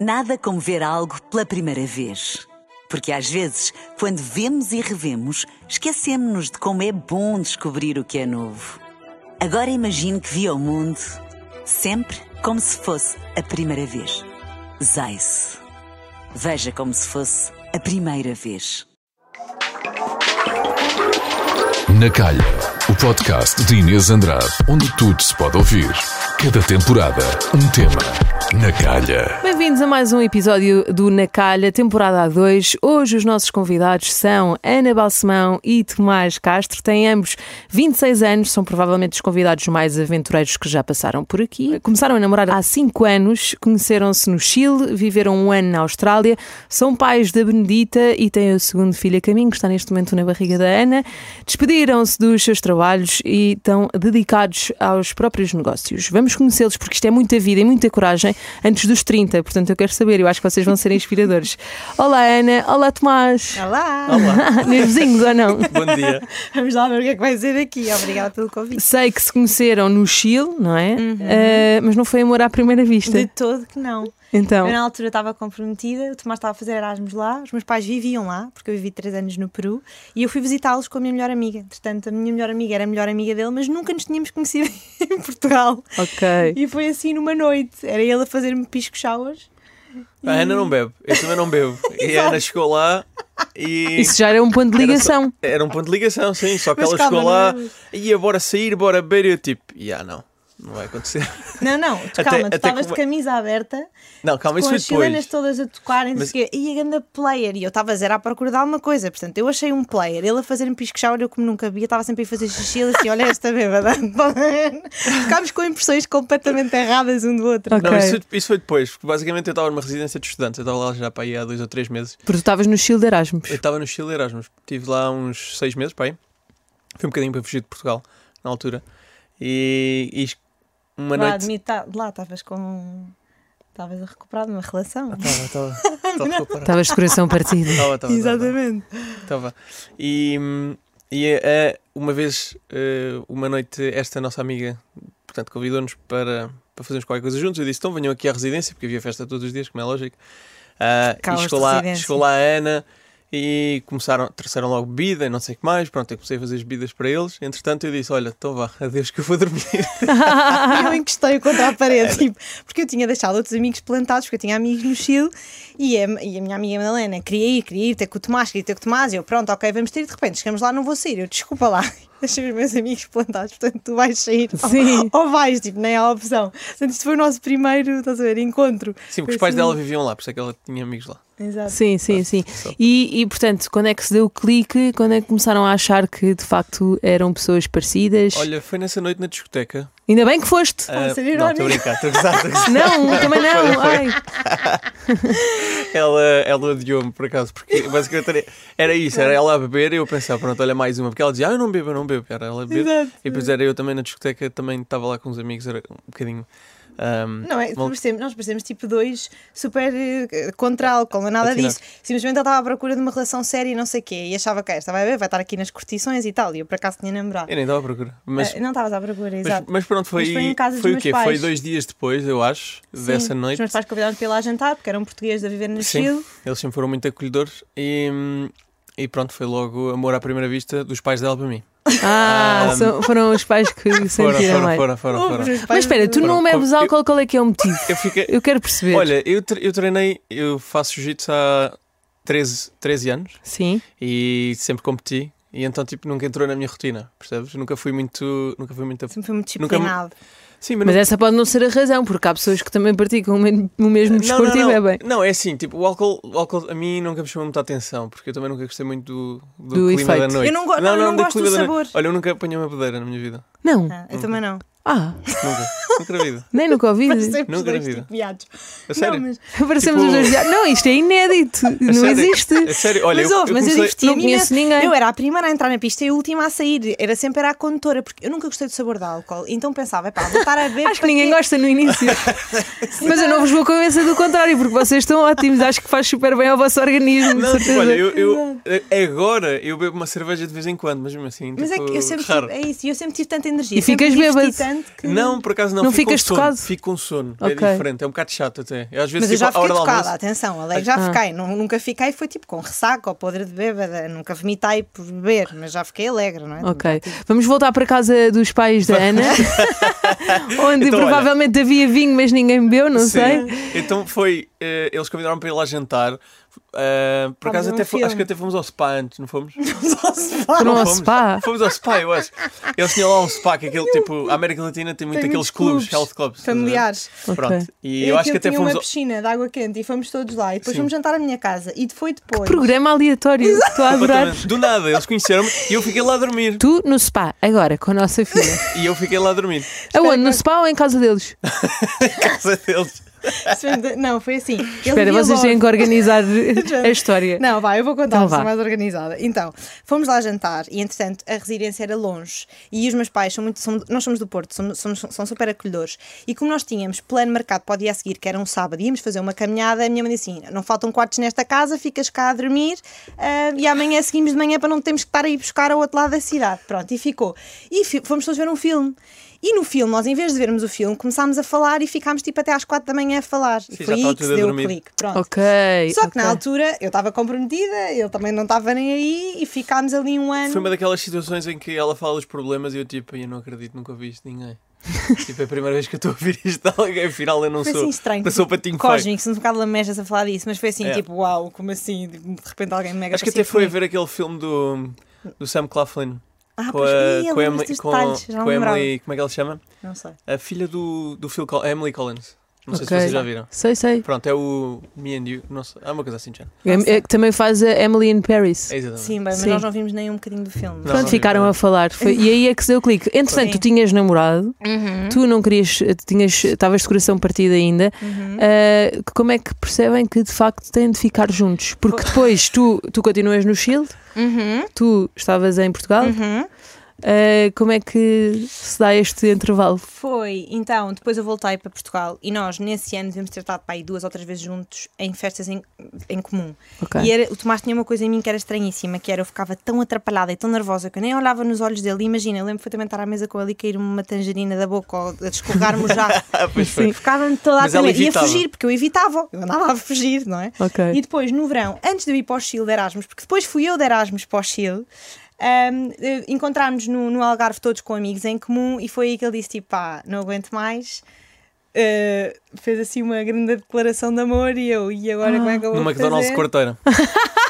Nada como ver algo pela primeira vez. Porque às vezes, quando vemos e revemos, esquecemos-nos de como é bom descobrir o que é novo. Agora imagine que viu o mundo sempre como se fosse a primeira vez. Zais. Veja como se fosse a primeira vez. Na Calha, o podcast de Inês Andrade, onde tudo se pode ouvir. Cada temporada, um tema. Na Calha. Bem-vindos a mais um episódio do Na Calha, temporada 2. Hoje os nossos convidados são Ana Balsemão e Tomás Castro. Têm ambos 26 anos, são provavelmente os convidados mais aventureiros que já passaram por aqui. Começaram a namorar há 5 anos, conheceram-se no Chile, viveram um ano na Austrália, são pais da Benedita e têm o segundo filho a caminho, que está neste momento na barriga da Ana. Despediram-se dos seus trabalhos e estão dedicados aos próprios negócios. Vamos conhecê-los porque isto é muita vida e muita coragem antes dos 30, portanto eu quero saber, eu acho que vocês vão ser inspiradores. Olá Ana, olá Tomás. Olá! Olá. Nervosinhos ou não? Bom dia. Vamos lá ver o que é que vai ser daqui. Obrigada pelo convite. Sei que se conheceram no Chile, não é? Uh, mas não foi amor à primeira vista. De todo que não. Então, Eu na altura estava comprometida, o Tomás estava a fazer Erasmus lá, os meus pais viviam lá, porque eu vivi três anos no Peru, e eu fui visitá-los com a minha melhor amiga. Portanto, a minha melhor amiga era a melhor amiga dele, mas nunca nos tínhamos conhecido em Portugal. ok. E foi assim numa noite. Era ele a fazer-me pisco showers. A Ana não bebe, eu também não bebo. E a Ana chegou lá e. Isso já era um ponto de Era ligação. só- Era um ponto de ligação, sim. Só que Mas ela calma, chegou lá não é- e ia bora sair, bora beber. E eu tipo, já não, não vai acontecer. Não, não, tu, Até- calma, tu até estavas que- de camisa aberta, Não, calma, isso com as chilenas todas a tocarem, Mas- e a ganda player, e eu estava a zero à procura de alguma coisa, portanto, eu achei um player, ele a fazer-me pisco shower, eu como nunca via, estava sempre a fazer xixi, assim, olha esta bêbada, ficámos com impressões completamente erradas um do outro. Ok. Não, isso foi, isso foi depois, porque basicamente eu estava numa residência de estudantes, eu estava lá já para aí há dois ou três meses. Porque tu estavas no Chile de Erasmus. Eu estava no Chile Erasmus, estive lá uns seis meses, para aí. Fui um bocadinho para fugir de Portugal, na altura. E, e uma lá, noite. admito, tá- lá estavas com. Estavas a recuperar de uma relação. Estava, estava. Estavas de coração partido. Estava, estava, estava. Exatamente. Estava. E, e eh, uma vez, eh, uma noite, esta nossa amiga, portanto, convidou-nos para, para fazermos qualquer coisa juntos. Eu disse, então venham aqui à residência, porque havia festa todos os dias, como é lógico. Ah, e chegou lá, residência. chegou lá a Ana e começaram, trouxeram logo bebida e não sei o que mais. Pronto, eu comecei a fazer as bebidas para eles. Entretanto, eu disse, olha, então vá, adeus que eu vou dormir. eu encostei contra a parede, tipo, porque eu tinha deixado outros amigos plantados, porque eu tinha amigos no Chile e a, e a minha amiga Madalena queria ir, queria ir ter com o Tomás, queria ter com o Tomás, e eu, pronto, ok, vamos ter, e de repente chegamos lá, não vou sair, eu, desculpa lá, deixei os meus amigos plantados, portanto tu vais sair Sim. ou, ou vais, tipo, nem há opção. Portanto, isto foi o nosso primeiro, estás a ver, encontro. Sim, porque os pais assim- dela viviam lá, por isso é que ela tinha amigos lá. Exato. Sim, sim, sim. E, e, portanto, quando é que se deu o clique? Quando é que começaram a achar que de facto eram pessoas parecidas? Olha, foi nessa noite na discoteca. Ainda bem que foste. a Ah, ser não, irónico. estou a brincar, estou a gozar, estou a gozar. Não, também não. Foi, foi. Ai. Ela, ela odiou-me por acaso, porque basicamente era, era isso, era ela a beber e eu pensava, pronto, olha mais uma, porque ela dizia, ah, eu não bebo, eu não bebo, era ela a beber. Exato. E depois era eu também na discoteca, também estava lá com os amigos, era um bocadinho. Ahm, Não, é, mal- parecemos, nós parecemos tipo dois super eh, contra álcool, não é nada disso. Simplesmente ele estava à procura de uma relação séria e não sei o quê. E achava que esta vai ver, vai estar aqui nas curtições e tal. E eu por acaso tinha namorado. Eu nem estava à procura. Mas, Eh, não estavas à procura, mas, exato. mas pronto, foi, Mas foi em casa foi o quê? Foi pais. dois dias depois, eu acho, Sim, dessa Os noite. meus pais convidaram-me para ir lá jantar, porque eram portugueses a viver no Sim. Chile. Eles sempre foram muito acolhedores e, hum, e pronto, foi logo amor à primeira vista dos pais dela para mim. Ah, são- foram os pais que Foram, sentiram foram, mais. foram, foram, foram. Mas espera, tu não Foram. bebes álcool, qual é que é o motivo? Eu fiquei, Eu quero perceber. Olha, eu, tre- eu treinei, eu faço jiu-jitsu há 13, 13 anos Sim. e sempre competi e então tipo nunca entrou na minha rotina, percebes? Nunca fui muito, nunca fui muito. Sempre fui muito Nunca me- disciplinado. Sim, mas, Mas não- essa pode não ser a razão, porque há pessoas que também praticam o me- o mesmo não, desporto não, e não. bebem. Não, é assim, tipo, o álcool, o álcool a mim nunca me chamou muita atenção, porque eu também nunca gostei muito do, do, Do clima efeito. da noite. Eu não go- não, eu não gosto do da noite. sabor. Olha, eu nunca apanhei uma bedeira na minha vida. Não. Ah, eu também não. Ah, Nunca. nunca na vida. nem nunca os Nunca na dois vida. tipo viados. A sério? Não, mas, Parecemos Tipo- os dois viados. Não, isto é inédito. não sério? existe. É sério, olha, mas eu, houve, eu mas eu Não conheço ninguém. Eu era a primeira a entrar na pista e a última a sair. Era sempre era a condutora, porque eu nunca gostei do sabor de álcool. Então pensava, epá, vou estar a ver. Acho que ninguém gosta no início. Mas eu não vos vou convencer do contrário, porque vocês estão ótimos. Acho que faz super bem ao vosso organismo. de Não, tipo, olha, eu, eu- agora eu bebo uma cerveja de vez em quando, mas mesmo assim, Mas é tipo, que eu sempre raro. é isso, e eu sempre tive tanta energia. E ficas diverti que. Não, por acaso não. Não fico com ficas sono. tocado? Fico com sono. Ok. É diferente, é um bocado chato até. Eu, às vezes, Mas eu tipo, já fiquei tocada, almoço. atenção, Alex, já Ah. fiquei. Nu- Nunca fiquei, foi tipo com ressaca ou podre de bêbada, nunca vomitei por beber, mas já fiquei alegre, não é? Ok. Vamos voltar para a casa dos pais da Ana, onde Então, olha. provavelmente havia vinho, mas ninguém bebeu, não Sim. sei. Então foi. eh, eles convidaram-me para ir lá jantar. Eh, por acaso até fo- filme. acho que até fomos ao spa antes, não fomos? Foram Não ao fomos. spa. Fomos ao spa, eu acho. Eles tinham lá um spa, que é aquele tipo. A América Latina tem muito Tem aqueles clubes, clubes health clubs. Familiares. Pronto. E eu acho que até tinha fomos. uma ao- piscina de água quente e fomos todos lá. E depois Sim. fomos jantar à minha casa. E foi depois. Programa aleatório. Estou a adorar. Do nada, eles conheceram-me e eu fiquei lá a dormir. Tu no spa, agora, com a nossa filha. E eu fiquei lá a dormir. Aonde? No spa ou em casa deles? casa deles. Não, foi assim. Espera, vocês logo. têm que organizar a história. Não, vai, eu vou contar, Então vá. mais organizada. Então, fomos lá jantar e, entretanto, a residência era longe e os meus pais são muito. são- nós somos do Porto, somos, somos- são super acolhedores. E como nós tínhamos plano marcado para o dia a seguir, que era um sábado, íamos fazer uma caminhada, a minha mãe disse assim: não faltam quartos nesta casa, ficas cá a dormir ah, e amanhã seguimos de manhã para não termos que estar a ir buscar ao outro lado da cidade. Pronto, e ficou. E fomos todos ver um filme. E no filme, nós em vez de vermos o filme, começámos a falar e ficámos tipo até às quatro da manhã a falar. E Sim, já foi aí que se deu o clique. Pronto. Ok. Só que ok. na altura eu estava comprometida, ele também não estava nem aí e ficámos ali um ano. Foi uma daquelas situações em que ela fala dos problemas e eu tipo, eu não acredito, nunca ouvi isto de ninguém. tipo, é a primeira vez que eu estou a ouvir isto de alguém, afinal eu não Foi sou. assim estranho. Não sou patinho. Cósmico, se um bocado lamejas a falar disso, mas foi assim, É. tipo, uau, como assim? De repente alguém mega Acho que até foi a ver aquele filme do, do Sam Claflin. Ah, com a, com a com, com lembrava. Emily, como é que ela se chama? Não sei. A filha do, do Phil Collins, Emily Collins. Não sei se vocês já viram. Sei, sei. Pronto, é o Me and You, não sei, é uma coisa assim, já. É, é que também faz a Emily in Paris. É exatamente. Sim, bem, mas Sim. nós não vimos nem um bocadinho do filme. Não, Pronto, não ficaram a falar. Foi- e aí é que se deu o clique. Entretanto, Sim. tu tinhas namorado, Uhum. tu não querias, tinhas, estavas de coração partido ainda. Uhum. Ah, como é que percebem que de facto têm de ficar juntos? Porque depois tu, tu continuas no Chile, Uhum. tu estavas em Portugal. Uhum. Ah, como é que se dá este intervalo? Foi, então, depois eu voltei para Portugal e nós, nesse ano, devemos ter estado para aí duas ou três vezes juntos em festas em, em comum. Ok. E era, o Tomás tinha uma coisa em mim que era estranhíssima, que era eu ficava tão atrapalhada e tão nervosa que eu nem olhava nos olhos dele. E imagina, eu lembro perfeitamente estar à mesa com ele e cair-me uma tangerina da boca ou a descorrer-me já. Ah. Ficava-me toda a Mas. Ia evitava. fugir, porque eu evitava. Eu andava a fugir, não é? Ok. E depois, no verão, antes de eu ir para o Chile de Erasmus, porque depois fui eu de Erasmus para o Chile, ahm, eh, encontrámos no, no Algarve todos com amigos em comum e foi aí que ele disse: tipo, pá, não aguento mais. Eh, fez assim uma grande declaração de amor e eu, e agora como é que eu vou No McDonald's fazer? quarteira.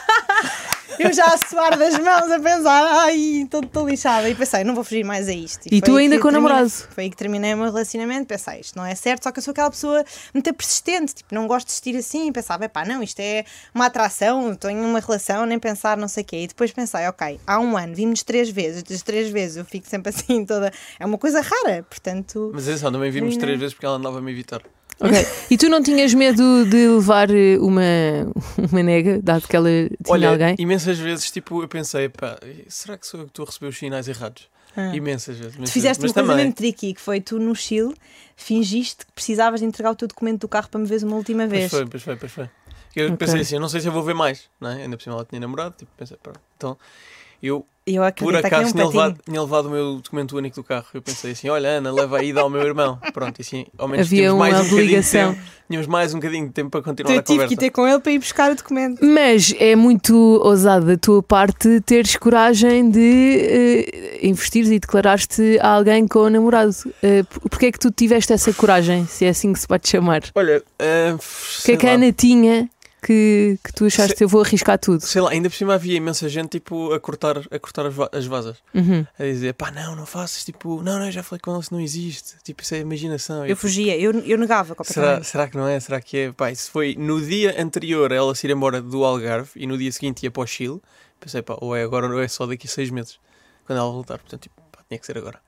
Eu já a suar das mãos a pensar, ai, estou lixada. E pensei, não vou fugir mais a isto. E foi tu ainda com o namorado? Foi aí que terminei o meu relacionamento. Pensei, isto não é certo, só que eu sou aquela pessoa muito persistente, tipo, não gosto de existir assim. Pensava, pá, não, isto é uma atração, estou em uma relação, nem pensar, não sei o quê. E depois pensei, ok, há um ano vimos três vezes, das três vezes eu fico sempre assim toda. É uma coisa rara, portanto. Mas atenção, também vimos Não. três vezes porque ela andava a me evitar. Ok. E tu não tinhas medo de levar eh, uma, uma nega, dado que ela tinha Olha, alguém? imensas vezes, tipo, eu pensei, pá, será que sou eu que estou a receber os sinais errados? Ah. Imensas vezes. Tu fizeste uma Mas coisa mesmo tricky, que foi tu no Chile, fingiste que precisavas de entregar o teu documento do carro para me veres uma última Pois vez. foi, pois foi, pois foi. Eu Ok. pensei assim, eu não sei se eu vou ver mais, não é? Ainda por cima ela tinha namorado, tipo, pensei, pá, então, eu eu por é acaso um tinha levado, tinha levado o meu documento único do carro. Eu pensei assim, olha Ana, leva aí, dá ao meu irmão. Pronto, e assim, ao menos Havia tínhamos mais uma um bocadinho de obrigação. tempo. Tínhamos mais um bocadinho de tempo para continuar Então eu a tive conversa. que ir ter com ele para ir buscar o documento. Mas é muito ousado da tua parte teres coragem de eh, investires e declarares-te a alguém com o namorado. Uh, Porquê é que tu tiveste essa coragem, se é assim que se pode chamar? Olha, O que a. Ana tinha que, que tu achaste Se- eu vou arriscar tudo? Sei lá, ainda por cima havia imensa gente tipo a cortar, a cortar as, va- as vasas. Uhum. A dizer, pá, não, não faças, tipo, não, não, eu já falei com ele, isso não existe. Tipo, isso é imaginação. Eu fugia, eu, eu negava Será, será que não é? Será que é? Pá, isso foi no dia anterior a ela se ir embora do Algarve e no dia seguinte ia para o Chile. Pensei, pá, ou é agora ou é só daqui a seis meses, quando ela voltar. Portanto, tipo, pá, tinha que ser agora.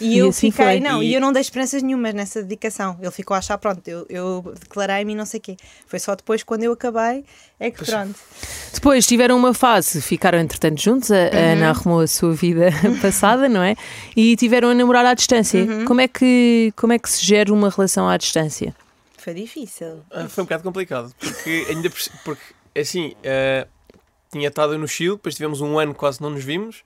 E, E eu assim fiquei, foi. não, E- eu não dei esperanças nenhumas nessa dedicação. Ele ficou a achar, pronto, eu, eu declarei-me e não sei o quê. Foi só depois, quando eu acabei, é que Pois. pronto. Depois tiveram uma fase, ficaram entretanto juntos, a, a Ana arrumou a sua vida passada, não é? E tiveram a namorar à distância. Como, é que, como é que se gera uma relação à distância? Foi difícil. Ah, foi um bocado complicado, porque ainda porque assim, ah, tinha estado no Chile, depois tivemos um ano quase não nos vimos.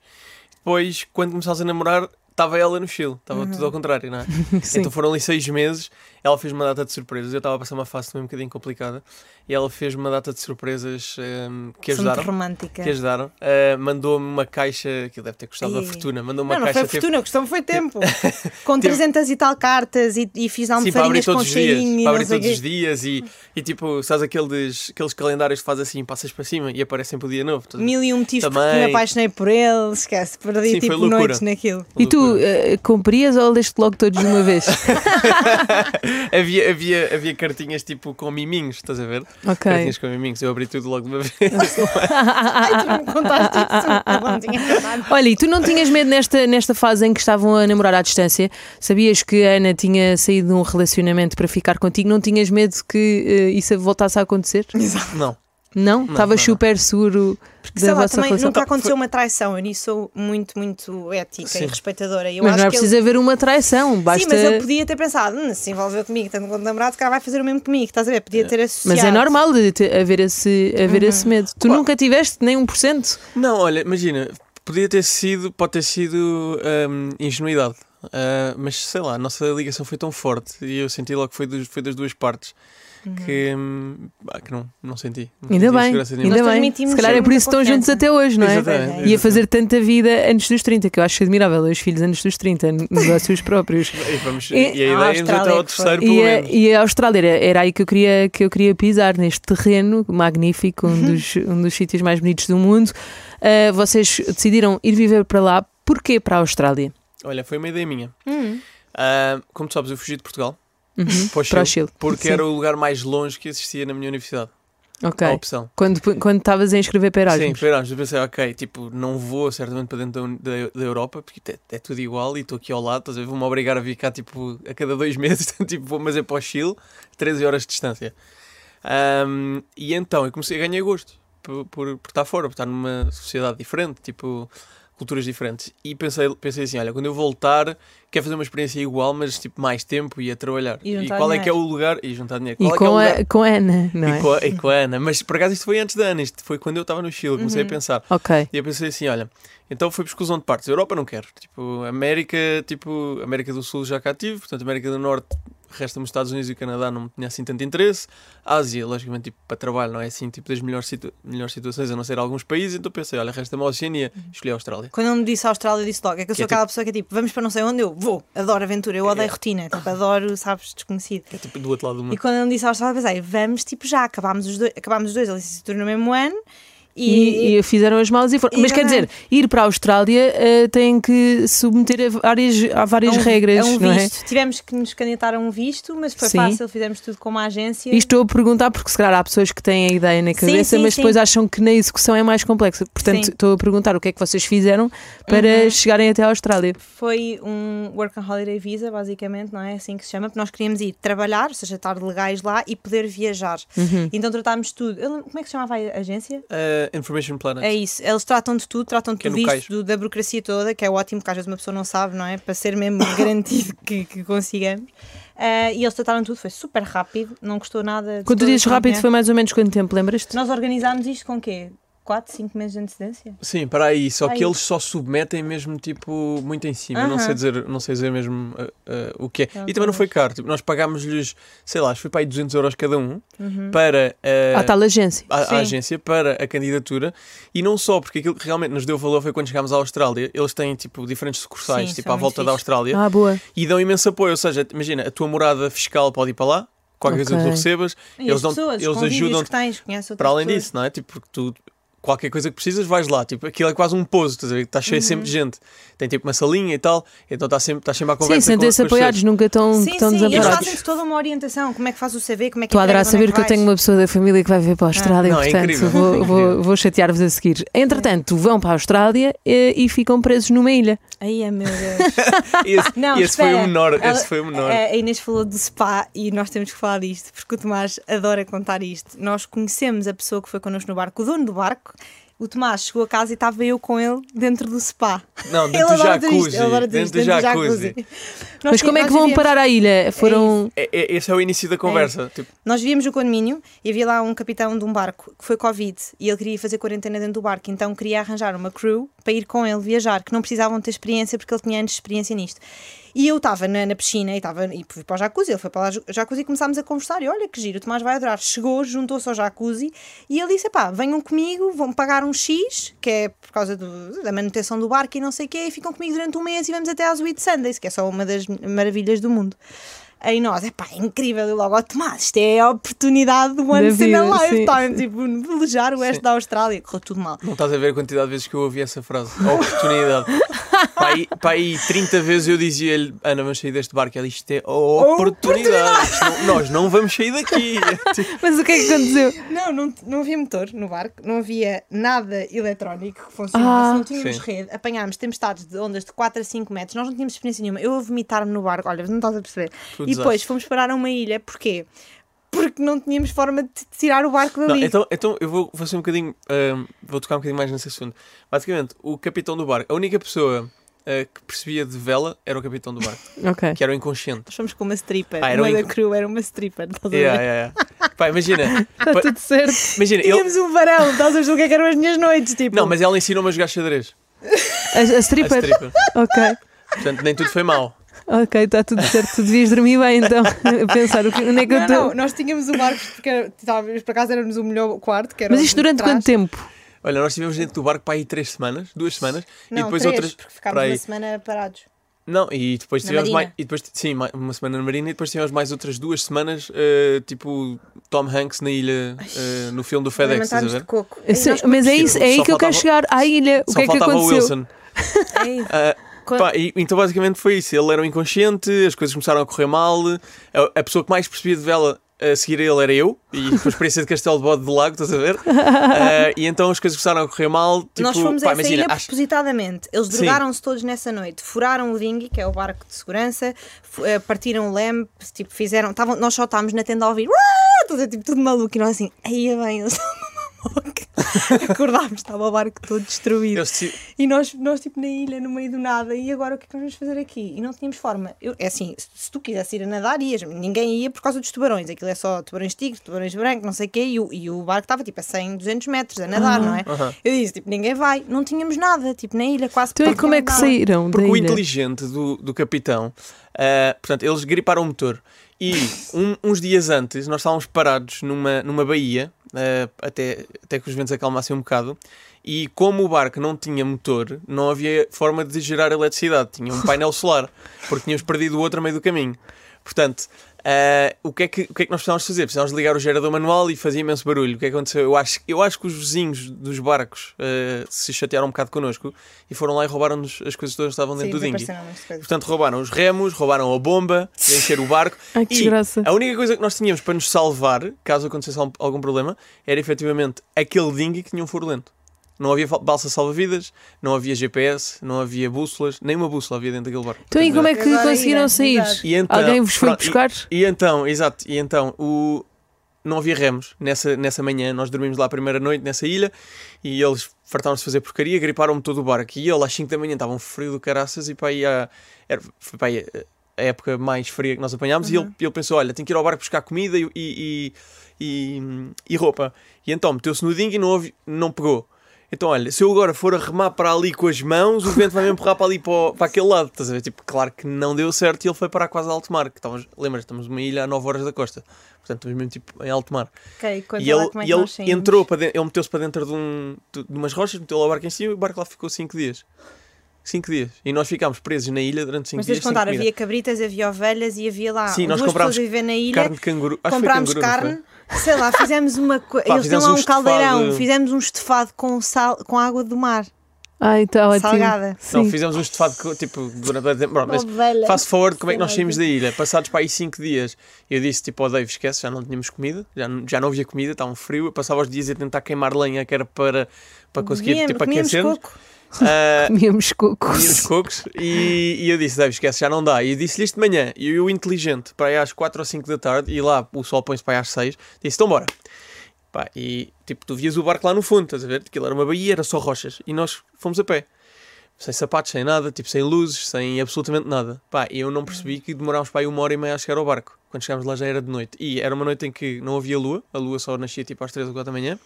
Depois, quando começámos a namorar, estava ela no Chile, estava tudo ao contrário, não é? Sim. Então foram ali seis meses, ela fez uma data de surpresas, eu estava a passar uma fase também um bocadinho complicada, e ela fez uma data de surpresas ehm, que muito ajudaram. romântica. Que ajudaram. Eh, mandou-me uma caixa, que deve ter custado uma Ih. fortuna, mandou-me uma Não, não caixa. foi teve- fortuna, custou-me foi tempo. Com Teve- 300 e tal cartas e, e fiz Sim, para abrir almofarinhas com todos os dias. cheirinho e Para não abrir todos os dias e, e tipo, sabes aqueles, aqueles calendários que faz assim, passas para cima e aparece sempre o dia novo. A? Mil e um motivos porque Também. me apaixonei por ele, esquece, perdi Sim, tipo noites naquilo. E tu eh, cumprias ou leste logo todos de uma vez? havia, havia, havia cartinhas tipo com miminhos, estás a ver? Ok. Cartinhas com miminhos, eu abri tudo logo de uma vez. Ai, tu não me contaste isso. Eu não tinha contado. Olha, e tu não tinhas medo nesta, nesta fase em que estavam a namorar à distância? Sabias que a Ana tinha saído de um relacionamento para ficar contigo? Não tinhas medo que eh, isso voltasse a acontecer? não. Não? Não, não. super seguro Porque, da sei lá, vossa também relação? nunca aconteceu uma traição. Eu nisso sou muito, muito ética Sim. e respeitadora. Eu Mas acho não é que ele- preciso haver uma traição, basta... Sim, mas ele podia ter pensado, "Hum, se envolveu comigo, tanto quanto namorado, se calhar vai fazer o mesmo comigo, estás a ver? Podia ter associado. Mas é normal de te- haver, esse, haver esse medo. Tu nunca tiveste nem 1%? Não, olha, imagina, podia ter sido, pode ter sido hum, ingenuidade. Ah, mas sei lá, a nossa ligação foi tão forte e eu senti logo que foi, dos- foi das duas partes que, hum, ah, que não, não senti. Não Ainda senti bem, ainda Nós bem. Se calhar é por isso que estão juntos até hoje, não é? Exatamente. E a fazer tanta vida antes dos 30, que eu acho admirável, dois filhos antes dos 30, negócios próprios. E, vamos, E- e a ideia é irmos Austrália até ao terceiro, pelo E a, menos. e a Austrália era, era aí que eu, queria, que eu queria pisar, neste terreno magnífico, um dos, um dos sítios mais bonitos do mundo. Ah, vocês decidiram ir viver para lá. Porquê para a Austrália? Olha, foi uma ideia minha. Hum. Ah, como tu sabes, eu fugi de Portugal Uhum. para o Para o Chile, Chile. porque Sim. era o lugar mais longe que existia na minha universidade. Ok. A opção. Quando quando estavas a inscrever para Sim, Erasmus. foi Erasmus. Eu pensei, ok, tipo, não vou certamente para dentro da, da, da Europa, porque é, é tudo igual e estou aqui ao lado, estás a ver? Vou-me obrigar a vir cá, tipo, a cada dois meses, tipo, vou, mas é para o Chile, 13 horas de distância. Ahm, e então, eu comecei a ganhar gosto por, por, por estar fora, por estar numa sociedade diferente, tipo, culturas diferentes. E pensei, pensei assim, olha, quando eu voltar, quero fazer uma experiência igual, mas, tipo, mais tempo e a trabalhar. E juntar qual é que é o lugar? E juntar dinheiro. E Qual é que é o com lugar? a, com a Ana, não é? E com, a, e com a Ana, mas por acaso isto foi antes da Ana, isto foi quando eu estava no Chile, comecei Uhum. a pensar. Ok. E eu pensei assim, olha, então foi por exclusão de partes. Europa não quero. Tipo, América, tipo, América do Sul já cá tive, portanto, América do Norte, resta-me os Estados Unidos e o Canadá não me tinha assim tanto interesse. Ásia, logicamente, tipo, para trabalho não é assim, tipo, das melhores, situ melhores situações, a não ser alguns países, então pensei, olha, resta-me a Oceania, escolhi a Austrália. Quando ele me disse Austrália, eu disse logo: é que eu Que sou é aquela pessoa que é tipo, vamos para não sei onde, eu vou, adoro aventura, eu odeio É. rotina, tipo, adoro, sabes, desconhecido. É tipo do outro lado do E mundo. quando ele me disse Austrália, pensei, vamos tipo já, acabámos os dois, acabámos os dois a licenciatura no mesmo ano E, e fizeram as malas e foram. Mas quer dizer, ir para a Austrália eh, tem que submeter a várias, a várias a um- regras, a um não é? visto. Tivemos que nos candidatar a um visto, mas foi Sim. fácil, fizemos tudo com uma agência. E estou a perguntar porque se calhar há pessoas que têm a ideia na cabeça, sim, mas sim. depois acham que na execução é mais complexa. Portanto, Sim. estou a perguntar o que é que vocês fizeram para Uhum. chegarem até à Austrália. Foi um Work and Holiday Visa, basicamente, não é assim que se chama, porque nós queríamos ir trabalhar, ou seja, estar legais lá e poder viajar. Uhum. Então tratámos tudo. Eu como é que se chamava a agência? Uh, Information Planet. É isso, eles tratam de tudo, tratam Que é do no visto, cais. do- da burocracia toda, que é ótimo, porque às vezes uma pessoa não sabe, não é? Para ser mesmo garantido que, que consigamos. Ah, e eles trataram tudo, foi super rápido, não custou nada. de Quando tu dizes rápido, foi mais ou menos quanto tempo, lembras-te? Nós organizámos isto com quê? 4, 5 meses de antecedência? Sim, para aí, só Aí. que eles só submetem mesmo tipo muito em cima, não Aham. sei dizer, não sei dizer mesmo uh, uh, o que é. Ah, e também não foi caro, tipo, nós pagámos-lhes, sei lá, acho que foi para aí 200 euros cada um para uh, À tal agência. a, a agência para a candidatura e não só, porque aquilo que realmente nos deu valor foi quando chegámos à Austrália, eles têm tipo diferentes sucursais Sim, tipo à volta da fixe. Austrália Ah, boa. e dão imenso apoio, ou seja, imagina, a tua morada fiscal pode ir para lá, qualquer coisa que tu recebas, E eles, as dão, pessoas, eles ajudam que tens, para além pessoas. disso, não é? Tipo, porque tu, qualquer coisa que precisas, vais lá. Tipo, aquilo é quase um pouso, estás a ver? Está cheio Uhum. sempre de gente. Tem tipo uma salinha e tal, então está sempre, está sempre à Sim, conversa. com- sentem-se apoiados, nunca estão, Sim, estão sim, e eles desamparados. toda uma orientação, como é que faz o CV, como é que Estou a adorar entregas, onde saber é que eu vais. tenho uma pessoa da família que vai viver para a Austrália, Não, é portanto incrível, vou, é vou, incrível. vou chatear-vos a seguir. Entretanto, vão para a Austrália eh, e ficam presos numa ilha. Ai, é meu Deus. Esse, Não, esse foi o menor. Ela- esse foi o menor. A Inês falou do spa e nós temos que falar disto, porque o Tomás adora contar isto. Nós conhecemos a pessoa que foi connosco no barco, o dono do barco, O Tomás chegou a casa e estava eu com ele dentro do spa. Não, dentro do jacuzzi. Dentro isto, do jacuzzi. Nós Mas como é que vão vivíamos- parar à ilha? Foram. É- é- esse é o início da conversa. Tipo, Nós vivíamos no condomínio e havia lá um capitão de um barco que foi Covid e ele queria fazer quarentena dentro do barco, então queria arranjar uma crew para ir com ele viajar, que não precisavam ter experiência porque ele tinha anos de experiência nisto. E eu estava na, na piscina e, estava, e fui para o jacuzzi, ele foi para o jacuzzi e começámos a conversar. E olha que giro, o Tomás vai adorar. Chegou, juntou-se ao jacuzzi e ele disse: pá, venham comigo, vão pagar um X, que é por causa do- da manutenção do barco e não sei o quê, e ficam comigo durante um mês e vamos até às Whit Sundays, que é só uma das maravilhas do mundo. Aí nós, é pá, é incrível. E logo, ó Tomás, isto é a oportunidade do once in vida, a sim. lifetime. Tipo, velejar o oeste da Austrália. Correu tudo mal. não estás a ver a quantidade de vezes que eu ouvi essa frase. A oportunidade. Para aí, para aí 30 vezes eu dizia-lhe, Ana, vamos sair deste barco. Ela, isto é a oportunidade. Não- nós não vamos sair daqui. Tipo, Mas o que é que aconteceu? Não, não, não havia motor no barco, não havia nada eletrónico que funcionasse, Ah. não tínhamos Sim. rede, apanhámos tempestades de ondas de 4 a 5 metros, nós não tínhamos experiência nenhuma. Eu a vomitar-me no barco, olha, não estás a perceber. E depois fomos parar a uma ilha, porquê? Porque não tínhamos forma de tirar o barco Não, dali. então, então eu vou, vou ser um bocadinho. ahm, vou tocar um bocadinho mais nesse assunto. Basicamente, o capitão do barco, a única pessoa ah, que percebia de vela era o capitão do barco, Ok. que era o inconsciente. Nós fomos com uma stripper, Ah, era uma um da inc- crew era uma stripper, estás a ver? Yeah, yeah, yeah. Pá, imagina, Está pa- tudo certo. imagina ele, Tínhamos um varão, estás a ver o que é que eram as minhas noites, tipo. não, mas ela ensinou-me a jogar xadrez. A, a A stripper. stripper. Ok. Portanto, nem tudo foi mau. Ok, está tudo certo. Tu devias dormir bem então. A pensar o que, onde é que eu Não, estou. não, nós tínhamos o barco, porque estávamos, por acaso éramos o melhor quarto, que era Mas isto durante trás. quanto tempo? Olha, nós estivemos dentro do barco para aí três semanas, duas semanas, Não, e depois três, outras. porque ficámos para aí. uma semana parados. Não, e depois Na tivemos Marina. mais. E depois, sim, uma semana na Marina e depois tivemos mais outras duas semanas, eh, tipo Tom Hanks na ilha, eh, no filme do FedEx, estás a ver? coco. Sim, mas é, isso, é aí que eu quero chegar. À ilha. O que é que aconteceu? Wilson. Ah, Quando- pá, e- então basicamente foi isso. Ele era um inconsciente, as coisas começaram a correr mal. A, a pessoa que mais percebia de vela a seguir a ele era eu, e com a experiência de Castelo de Bode de Lago, estás a ver? Ah, e então as coisas começaram a correr mal. Tipo, Nós fomos pá, a essa imagina, ilha acho- propositadamente. Eles drogaram-se todos nessa noite. Furaram o dinghy, que é o barco de segurança, eh, partiram o leme, tipo, fizeram. Tavam, nós só estávamos na tenda a ouvir. Ver, tipo, tudo maluco. E nós assim, aí bem, eles são maluca. Acordámos, estava o barco todo destruído. E nós, nós, tipo, na ilha, no meio do nada, e agora o que é que vamos fazer aqui? E não tínhamos forma. Eu, é assim, se, tu quisesse ir a nadar, ias. Ninguém ia por causa dos tubarões. Aquilo é só tubarões tigres, tubarões brancos, não sei o quê, e o, e o barco estava tipo a 100, 200 metros a nadar, não é? aham. Eu disse, tipo, ninguém vai. Não tínhamos nada, tipo, na ilha, quase Então, e como é que nada. saíram da Porque o ilha? inteligente do, do capitão, ah, portanto, eles griparam o motor. E um- uns dias antes, nós estávamos parados numa, numa baía, ah, até, até que os ventos acalmassem um bocado. E como o barco não tinha motor, não havia forma de gerar eletricidade. Tinha um painel solar, porque tínhamos perdido o outro a meio do caminho. Portanto, ah, o, que é que, o que é que nós precisávamos fazer? Precisávamos ligar o gerador manual e fazia imenso barulho. O que é que aconteceu? Eu acho, eu acho que os vizinhos dos barcos ah, se chatearam um bocado connosco e foram lá e roubaram-nos as coisas todas que estavam Sim, dentro do dinghy. Portanto, roubaram os remos, roubaram a bomba, de encher o barco. Ai, que e desgraça. a única coisa que nós tínhamos para nos salvar, caso acontecesse algum- algum problema, era efetivamente aquele dinghy que tinha um furo lento. Não havia balsa salva-vidas, não havia GPS, não havia bússolas, nem uma bússola havia dentro daquele barco. Então, e como é que conseguiram sair? E então- Alguém vos foi pronto, e- buscar? E então, exato, e então o... não havia remos nessa, nessa manhã. Nós dormimos lá a primeira noite nessa ilha e eles fartaram-se de fazer porcaria, griparam-me todo o barco. E ele às 5 da manhã estava um frio do caraças e para aí a, era, foi para aí a, época mais fria que nós apanhámos. E ele, ele pensou: olha, tenho que ir ao barco buscar comida e, e, e, e- e roupa. E então meteu-se no dinghy e não, houve- não pegou. Então, olha, se eu agora for a remar para ali com as mãos, o vento vai me empurrar para ali para, o- para aquele lado. Estás a ver? Tipo, claro que não deu certo e ele foi parar quase a alto mar. que estávamos- Lembras, estamos numa ilha a 9 horas da costa. Portanto, estamos mesmo tipo em alto mar. Ok, e ele, é e ele entrou para dentro, ele meteu-se para dentro de, um, de umas rochas, meteu lá o barco em cima e o barco lá ficou 5 dias. 5 dias. E nós ficámos presos na ilha durante 5 Mas dias. tens de contar, havia cabritas, havia ovelhas e havia lá Sim, nós duas comprámos pessoas a viver na ilha. Carne de canguru. Acho comprámos canguru, carne, sei lá, fizemos uma coisa. Eles lá um um caldeirão, fizemos um estofado com, sal, com água do mar. Ai, está ótimo. Salgada. Não, Sim. fizemos um estofado tipo durante. Pronto, mas Ovelha. Fast forward, como é que nós saímos lá. da ilha? Passados para aí 5 dias, eu disse tipo ao Dave: esquece, já não tínhamos comida, já, não- já não havia comida, estava um frio. Eu passava os dias a tentar queimar lenha, que era para, para conseguir Comíamos- tipo, aquecer-nos. coco. Ah, Comíamos comíamos cocos. cocos e, e eu disse: Dave, esquece, já não dá. E disse-lhe isto de manhã. E eu, inteligente, para aí às 4 ou 5 da tarde, e lá o sol põe-se para aí às 6, disse: então bora. Pá, e tipo, tu vias o barco lá no fundo, estás a ver? Aquilo era uma baía, era só rochas. E nós fomos a pé. Sem sapatos, sem nada, tipo, sem luzes, sem absolutamente nada. Pá, e eu não percebi que demorámos para aí uma hora e meia a chegar ao barco. Quando chegámos lá já era de noite. E era uma noite em que não havia lua, a lua só nascia tipo às 3 ou 4 da manhã,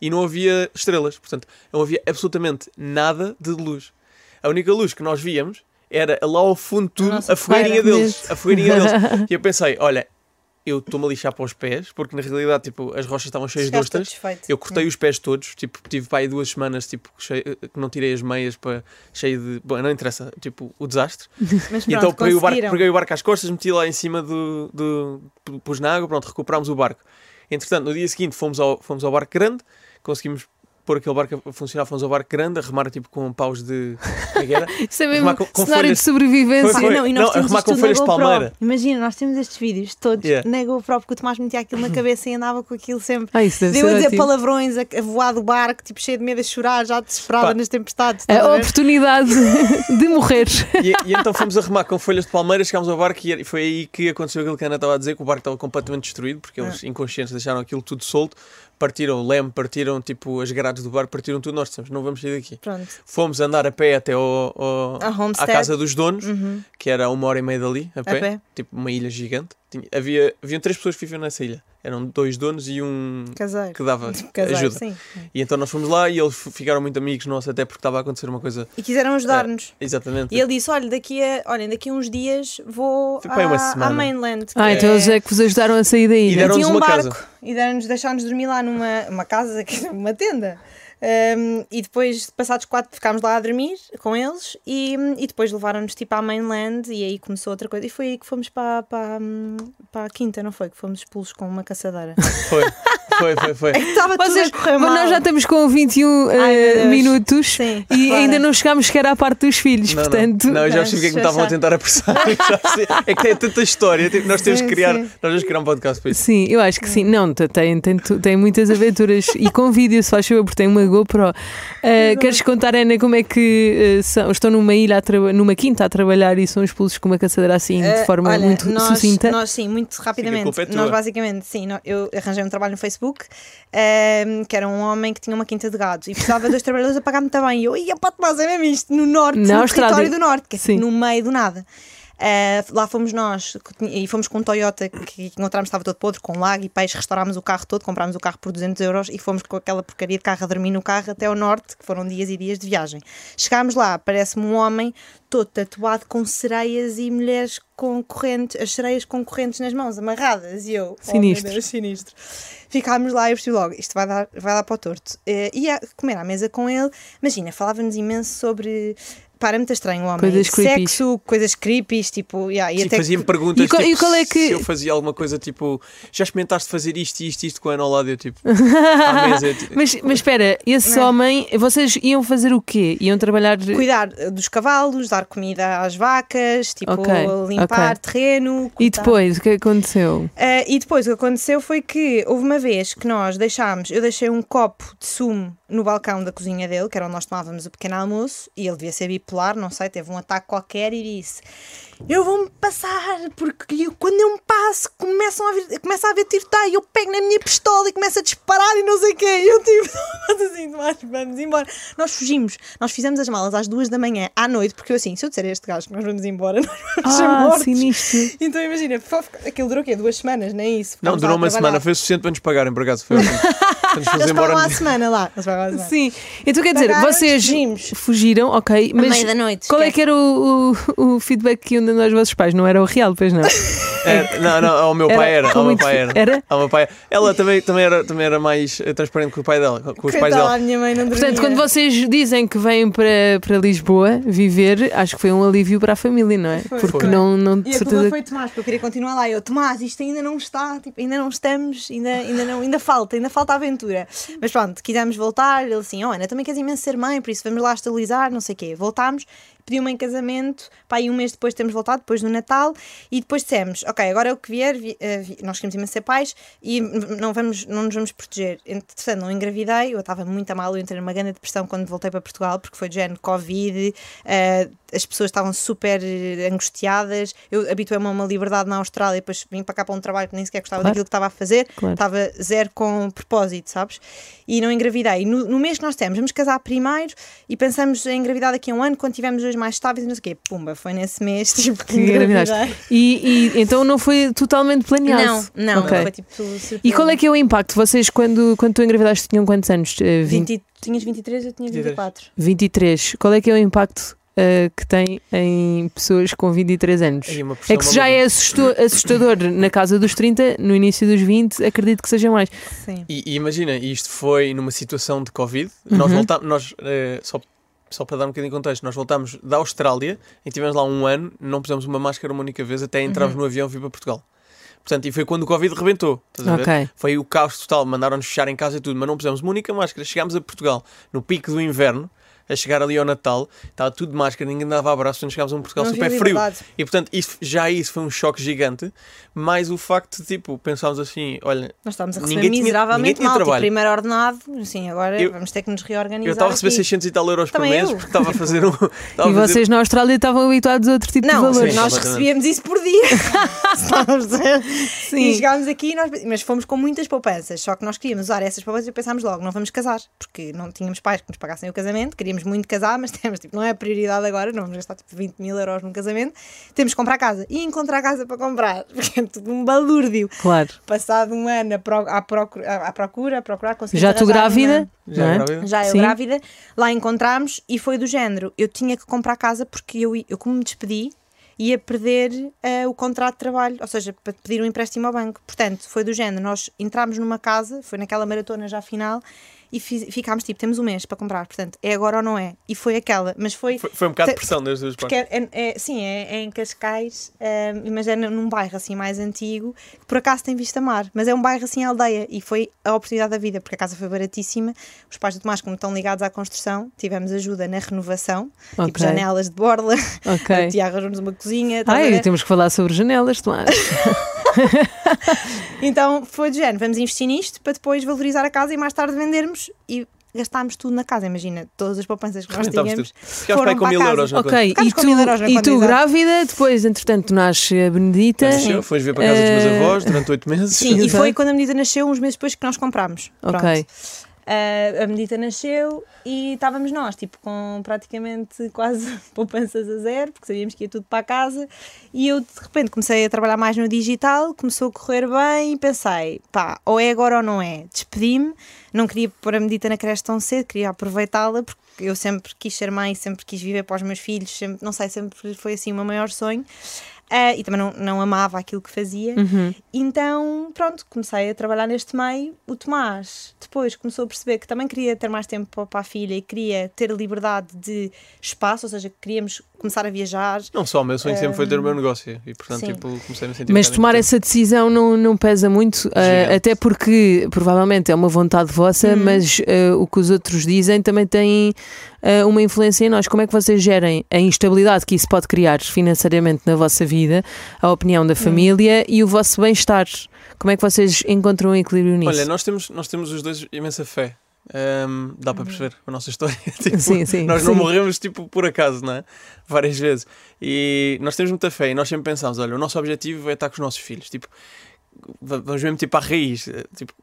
e não havia estrelas. Portanto, não havia absolutamente nada de luz. A única luz que nós víamos era lá ao fundo tudo, nossa a fogueirinha deles. A fogueirinha deles. E eu pensei, olha, eu estou-me a lixar para os pés, porque na realidade, tipo, as rochas estavam cheias de Chegaste ostras. Eu cortei os pés todos, tipo, tive para aí duas semanas, tipo, cheio- que não tirei as meias para cheio de. Bom, não interessa, tipo, o desastre. Mas pronto, então peguei o, barco, peguei o barco às costas, meti lá em cima do. do pu- pus na água, pronto, recuperámos o barco. Entretanto, no dia seguinte fomos ao, fomos ao barco grande, conseguimos pôr aquele barco a funcionar, fomos ao barco grande, a remar tipo com paus de. como é que era? Isso é mesmo com- com cenário folhas- de sobrevivência. Foi, foi. Não, e nós Não, temos arrumar com folhas de palmeira. Imagina, nós temos estes vídeos todos Yeah. na GoPro, porque o Tomás metia aquilo na cabeça e andava com aquilo sempre. Ah, isso deve Deu a dizer ótimo. palavrões, a, a voar do barco, tipo cheio de medo a chorar, já desesperada Pá. nas tempestades. a A oportunidade de morrer. E, e então fomos a remar com folhas de palmeira, chegámos ao barco e foi aí que aconteceu aquilo que a Ana estava a dizer, que o barco estava completamente destruído, porque eles inconscientes deixaram aquilo tudo solto, partiram o leme, partiram tipo as grades do barco, partiram tudo, nós dissemos, não vamos sair daqui. Pronto. Fomos andar a pé até ao, ao- A à casa dos donos, Uhum. que era a uma hora e meia dali, a pé, pé. tipo uma ilha gigante. Tinha, havia, haviam três pessoas que viviam nessa ilha. Eram dois donos e um Caseiro. que dava Caseiro, ajuda. sim. E então nós fomos lá e eles ficaram muito amigos nossos, até porque estava a acontecer uma coisa. E quiseram ajudar-nos. Exatamente. E ele disse: Olha, daqui a, olhem, daqui a uns dias vou aí uma à, à mainland. que Ah, então é- eles é que vos ajudaram a sair daí. E né? deram- tinha um uma barco casa. e deram-nos, deixaram-nos dormir lá numa uma casa, uma tenda. Um, e depois, passados quatro, ficámos lá a dormir com eles e, e depois levaram-nos tipo à mainland e aí começou outra coisa. E foi aí que fomos para, para, para a quinta, não foi? Que fomos expulsos com uma caçadeira. Foi, foi, foi, foi. Estava Vocês, tudo a correr mas mal. nós já estamos com 21 Ai, eh, minutos Sim, e bora. ainda não chegámos sequer à parte dos filhos, Não, portanto. não, não, eu já percebi o que é que me estavam a tentar apressar. É que tem tanta história. tipo, Nós temos Sim, que criar. sim. Nós vamos criar um podcast para isso. Sim, eu acho que sim. Não, te- tem, tem, tem muitas aventuras e com vídeo, se faz favor, porque tem uma GoPro. Eh, queres contar, Ana, como é que eh, são, estão numa ilha, numa quinta a trabalhar e são expulsos com uma caçadeira assim, de forma olha, muito nós, sucinta? Nós, sim, muito rapidamente. é tua. nós, basicamente, sim, eu arranjei um trabalho no Facebook ehm, que era um homem que tinha uma quinta de gados e precisava de dois trabalhadores a pagar muito bem. E eu, ia para Tomás, é mesmo isto, no norte, no território do norte, que é tipo Sim. no meio do nada. Eh, lá fomos nós que e fomos com um Toyota que encontramos estava todo podre, com lago e peixe, restaurámos o carro todo, comprámos o carro por 200 euros e fomos com aquela porcaria de carro a dormir no carro até ao norte, que foram dias e dias de viagem. Chegámos lá, parece-me um homem todo tatuado com sereias e mulheres com correntes, as sereias com correntes nas mãos, amarradas, e eu, Sinistro. oh Deus, sinistro. Ficámos lá e eu percebi logo, isto vai dar, vai dar para o torto. Eh, ia comer à mesa com ele, imagina, falava-nos imenso sobre. Para, é muito estranho o homem. Coisas. Sexo, coisas creepy, tipo, yeah, e Sim, até que- fazia-me perguntas E qual- tipo, e qual é que- se eu fazia alguma coisa tipo já experimentaste fazer isto, isto, isto com a Ana ao lado? Eu tipo, mesa. eu, tipo, Mas, mas espera, esse Não é? homem, vocês iam fazer o quê? Iam trabalhar. cuidar dos cavalos, dar comida às vacas, tipo, Ok, limpar ok. terreno. E depois, o que aconteceu? Ah, e depois o que aconteceu foi que houve uma vez que nós deixámos, eu deixei um copo de sumo no balcão da cozinha dele, que era onde nós tomávamos o pequeno almoço, e ele devia ser bipolar, não sei, teve um ataque qualquer e disse: Eu vou-me passar, porque eu- quando eu me passo, começam a vir, começa a haver tiroteio, eu pego na minha pistola e começo a disparar e não sei o quê. E eu tipo, mas assim, Tomás, vamos embora. Nós fugimos, nós fizemos as malas às duas da manhã, à noite, porque eu assim, se eu disser a este gajo que nós vamos embora, nós vamos ser Ah, mortos. sinistro. Então imagina, aquilo durou o quê? Duas semanas, nem é isso? não, durou uma semana, foi o suficiente para nos pagarem, por acaso. Foi Eles embora. pagam à semana lá. Eles pagam à semana. Sim, então quer dizer, Pagaram, vocês fugimos. fugiram, ok, mas meio da noite, qual é que era o, o, o feedback que iam aos vossos pais? Não era o real, pois não? É, não, não, ao meu pai era. Ao meu pai era. Era? Ao meu pai. Ela também, também, era, também era mais eh, transparente com o pai dela, com os pais Coitada, dela. a minha mãe não dormia. Portanto, quando vocês dizem que vêm para, para Lisboa viver, acho que foi um alívio para a família, não é? Porque Foi. não, não E a culpa certeza. foi Tomás, porque eu queria continuar lá. Eu, Tomás, isto ainda não está, tipo, ainda não estamos, ainda, ainda, não, ainda falta, ainda falta aventura. Mas pronto, quisemos voltar. Ele assim, oh Ana, também queres imenso ser mãe, por isso vamos lá estabilizar, não sei o quê. Voltámos, pediu-me em casamento, pá, aí um mês depois temos voltado, depois do Natal, e depois dissemos, ok, agora é o que vier, vi- eh, vi- nós queremos imenso ser pais e não, vamos, não nos vamos proteger. Entretanto, não engravidei, eu estava muito a mal, eu entrei numa grande depressão quando voltei para Portugal, porque foi de género Covid, eh, as pessoas estavam super angustiadas, eu habituei-me a uma liberdade na Austrália, depois vim para cá para um trabalho que nem sequer gostava Claro. daquilo que estava a fazer, Claro. estava zero com propósito, sabes? E não engravidei. No, no mês que nós temos, vamos casar primeiro e pensamos em engravidar daqui a um ano, quando tivermos dois mais estáveis e não sei o quê. Pumba, foi nesse mês, tipo, que engravidaste. E, e então não foi totalmente planeado? Não, não, Ok. foi tipo surpresa. E qual é que é o impacto? Vocês, quando, quando tu engravidaste, tinham quantos anos? Eh, 20, 20, tinhas 23, eu tinha 23. 24. 23. Qual é que é o impacto eh, que tem em pessoas com 23 anos? É que se já é assustador na casa dos 30, no início dos 20, acredito que seja mais. Sim. E, e imagina, isto foi numa situação de Covid. Nós Uhum. voltámos, nós, eh, só, só para dar um bocadinho de contexto, nós voltámos da Austrália, que tivemos lá um ano, não pusemos uma máscara uma única vez até entrarmos Uhum. no avião e vir para Portugal. Portanto, e foi quando o Covid rebentou. Estás a ver? Ok. Foi o caos total, mandaram-nos fechar em casa e tudo, mas não pusemos uma única máscara. Chegámos a Portugal no pico do inverno, a chegar ali ao Natal, estava tudo de máscara, ninguém dava abraço, portanto chegámos a um Portugal Não super frio. E portanto, isso, já isso foi um choque gigante, mais o facto de, tipo, pensámos assim, olha, Nós estávamos a receber Ninguém tinha- ninguém miseravelmente mal. Tipo, primeiro ordenado, assim, agora Eu- vamos ter que nos reorganizar. eu estava a receber aqui. 600 e tal euros Também por mês, eu. porque estava a fazer um... E fazer- vocês na Austrália estavam habituados a outro tipo Não, de valores. Sim, nós recebíamos isso por dia. Estávamos a- Sim. E chegámos aqui, nós, mas fomos com muitas poupanças. Só que nós queríamos usar essas poupanças e pensámos logo, não vamos casar, porque não tínhamos pais que nos pagassem o casamento, queríamos muito casar, mas temos, tipo, não é a prioridade agora, não vamos gastar tipo 20 mil euros num casamento. Temos que comprar casa. E encontrar casa para comprar, porque é tudo um balúrdio. Claro. Passado um ano à, pro- à procura, à procura, a procurar, conseguimos Já tu grávida? uma- Já é? grávida? já eu Sim. grávida, lá encontramos e foi do género. Eu tinha que comprar casa porque eu, eu como me despedi, ia perder eh, o contrato de trabalho, ou seja, para pedir um empréstimo ao banco. Portanto, foi do género. Nós entramos numa casa, foi naquela maratona já final, e fi- ficámos tipo, temos um mês para comprar. Portanto, é agora ou não é? E foi aquela. Mas foi. Foi, foi um bocado de pressão das duas Porque partes. é, é- é- sim, é, é em Cascais, mas é num bairro assim mais antigo, que por acaso tem vista mar, mas é um bairro assim aldeia e foi a oportunidade da vida, porque a casa foi baratíssima. Os pais do Tomás, como estão ligados à construção, tivemos ajuda na renovação, tipo Ok. janelas de borla, Ok. a tia arranjou-nos uma cozinha. Ai, temos que falar sobre janelas, Tomás. Então foi do género, vamos investir nisto para depois valorizar a casa e mais tarde vendermos e gastámos tudo na casa. Imagina, todas as poupanças que nós Rebentámos tínhamos. Ficámos para com mil casa. euros na ok, e com tu, mil euros na e tu grávida, depois, entretanto, nasce a Benedita. Nasceu, Fomos ver para a casa dos meus Eh, avós durante oito meses. Sim, e foi quando a medida nasceu, uns meses depois que nós comprámos. Ok. Pronto. Ah, a medida nasceu e estávamos nós, tipo, com praticamente quase poupanças a zero, porque sabíamos que ia tudo para casa. E eu, de repente, comecei a trabalhar mais no digital, começou a correr bem e pensei, pá, ou é agora ou não é. Despedi-me, não queria pôr a medida na creche tão cedo, queria aproveitá-la, porque eu sempre quis ser mãe, sempre quis viver para os meus filhos, sempre, não sei, sempre foi assim o meu maior sonho. Ah, e também não, não amava aquilo que fazia. Uhum. Então, pronto, comecei a trabalhar neste meio. O Tomás depois começou a perceber que também queria ter mais tempo para- a filha e queria ter liberdade de espaço, ou seja, queríamos começar a viajar. Não só, o meu sonho sempre foi ter o meu negócio. E portanto, sim. tipo, comecei a me sentir Mas tomar importante. essa decisão não, não pesa muito, Gigante. até porque provavelmente é uma vontade vossa, mas eh, o que os outros dizem também tem eh, uma influência em nós. Como é que vocês gerem a instabilidade que isso pode criar financeiramente na vossa vida, a opinião da família e o vosso bem-estar? Como é que vocês encontram um equilíbrio nisso? Olha, nós temos, nós temos os dois imensa fé. Ahm, dá para perceber a nossa história. Tipo, Sim, sim, nós não sim. morremos tipo por acaso, não é? Várias vezes. E nós temos muita fé e nós sempre pensamos: olha, o nosso objetivo é estar com os nossos filhos. Tipo, va- vamos mesmo tipo à raiz. Tipo,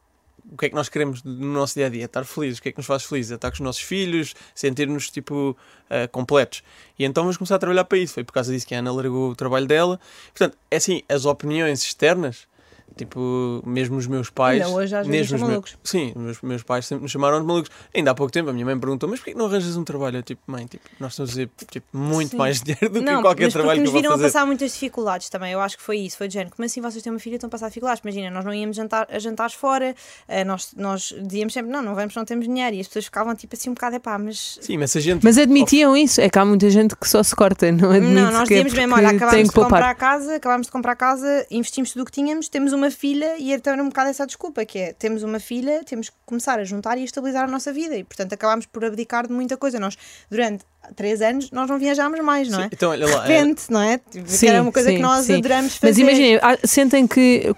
o que é que nós queremos no nosso dia a dia? Estar felizes. O que é que nos faz felizes? É estar com os nossos filhos, sentir-nos tipo eh, completos. E então vamos começar a trabalhar para isso. Foi por causa disso que a Ana largou o trabalho dela. Portanto, é assim, as opiniões externas. Tipo, mesmo os meus pais. Ainda hoje às vezes mesmo são os meus- malucos. Sim, os meus, meus pais sempre nos chamaram de malucos. Ainda há pouco tempo a minha mãe perguntou: Mas porquê que não arranjas um trabalho? Eu, tipo, mãe, tipo, nós estamos a dizer tipo, muito Sim. mais dinheiro do não, que qualquer trabalho que nos eu vou viram a fazer. passar muitas dificuldades também. Eu acho que foi isso, foi de género. Como assim vocês têm uma filha e estão a passar dificuldades? Imagina, nós não íamos jantar, a jantares fora, eh, nós, nós dizíamos sempre, não, não vamos, não temos dinheiro. E as pessoas ficavam tipo assim um bocado, epá, mas Sim, mas a gente. Mas admitiam isso? É que há muita gente que só se corta, não admite Não, nós que é dizíamos mesmo, porque olha, acabámos de comprar a casa, acabámos de comprar a casa, investimos tudo o que tínhamos, temos uma filha e então era um bocado essa desculpa, que é temos uma filha, temos que começar a juntar e a estabilizar a nossa vida e portanto acabámos por abdicar de muita coisa. Nós, durante três anos, nós não viajámos mais, não é? Sim, então, olha lá, de repente, não é? Tipo, que era uma coisa que nós sim. adoramos fazer. Mas imaginem, sentem que,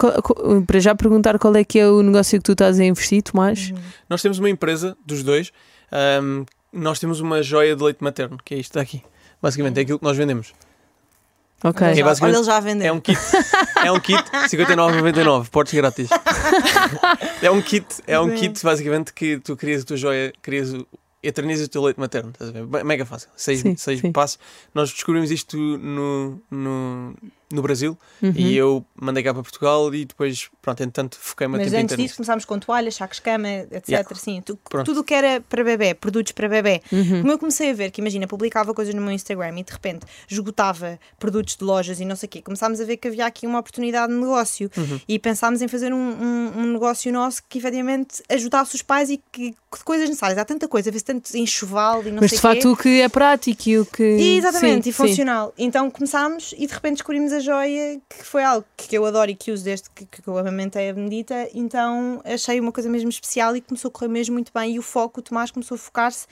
para já perguntar qual é que é o negócio que tu estás a investir, Tomás. Nós temos uma empresa dos dois. ahm, nós temos uma joia de leite materno, que é isto daqui. Basicamente, é aquilo que nós vendemos. Ok. Olha, É já, basicamente- olha, ele já vendeu. É um kit. É um kit 59,99, portes grátis. É um kit, é um Sim. kit basicamente que tu crias a tua joia, crias o, eternizas o teu leite materno. Estás a ver? Mega fácil. Seis, Sim, seis sim. passos. Nós descobrimos isto no, no, no Brasil Uhum. e eu mandei cá para Portugal e depois, pronto, entretanto, foquei-me a Mas antes disso começámos com toalhas, sacos de cama, etc. Yeah. Sim, tu- tudo o que era para bebê, produtos para bebê. Uhum. Como eu comecei a ver que, imagina, publicava coisas no meu Instagram e de repente esgotava produtos de lojas e não sei o quê, começámos a ver que havia aqui uma oportunidade de negócio Uhum. e pensámos em fazer um, um- um negócio nosso que efetivamente ajudasse os pais e que, que de coisas necessárias. Há tanta coisa, vê-se tanto enxoval e não Mas sei de quê. facto o que é prático e o que. Exatamente, Sim, e sim. funcional. Então começámos e de repente descobrimos a joia, que foi algo que eu adoro e que uso desde que, que eu amamentei a Benedita. Então achei uma coisa mesmo especial e começou a correr mesmo muito bem. E o foco, o Tomás começou a focar-se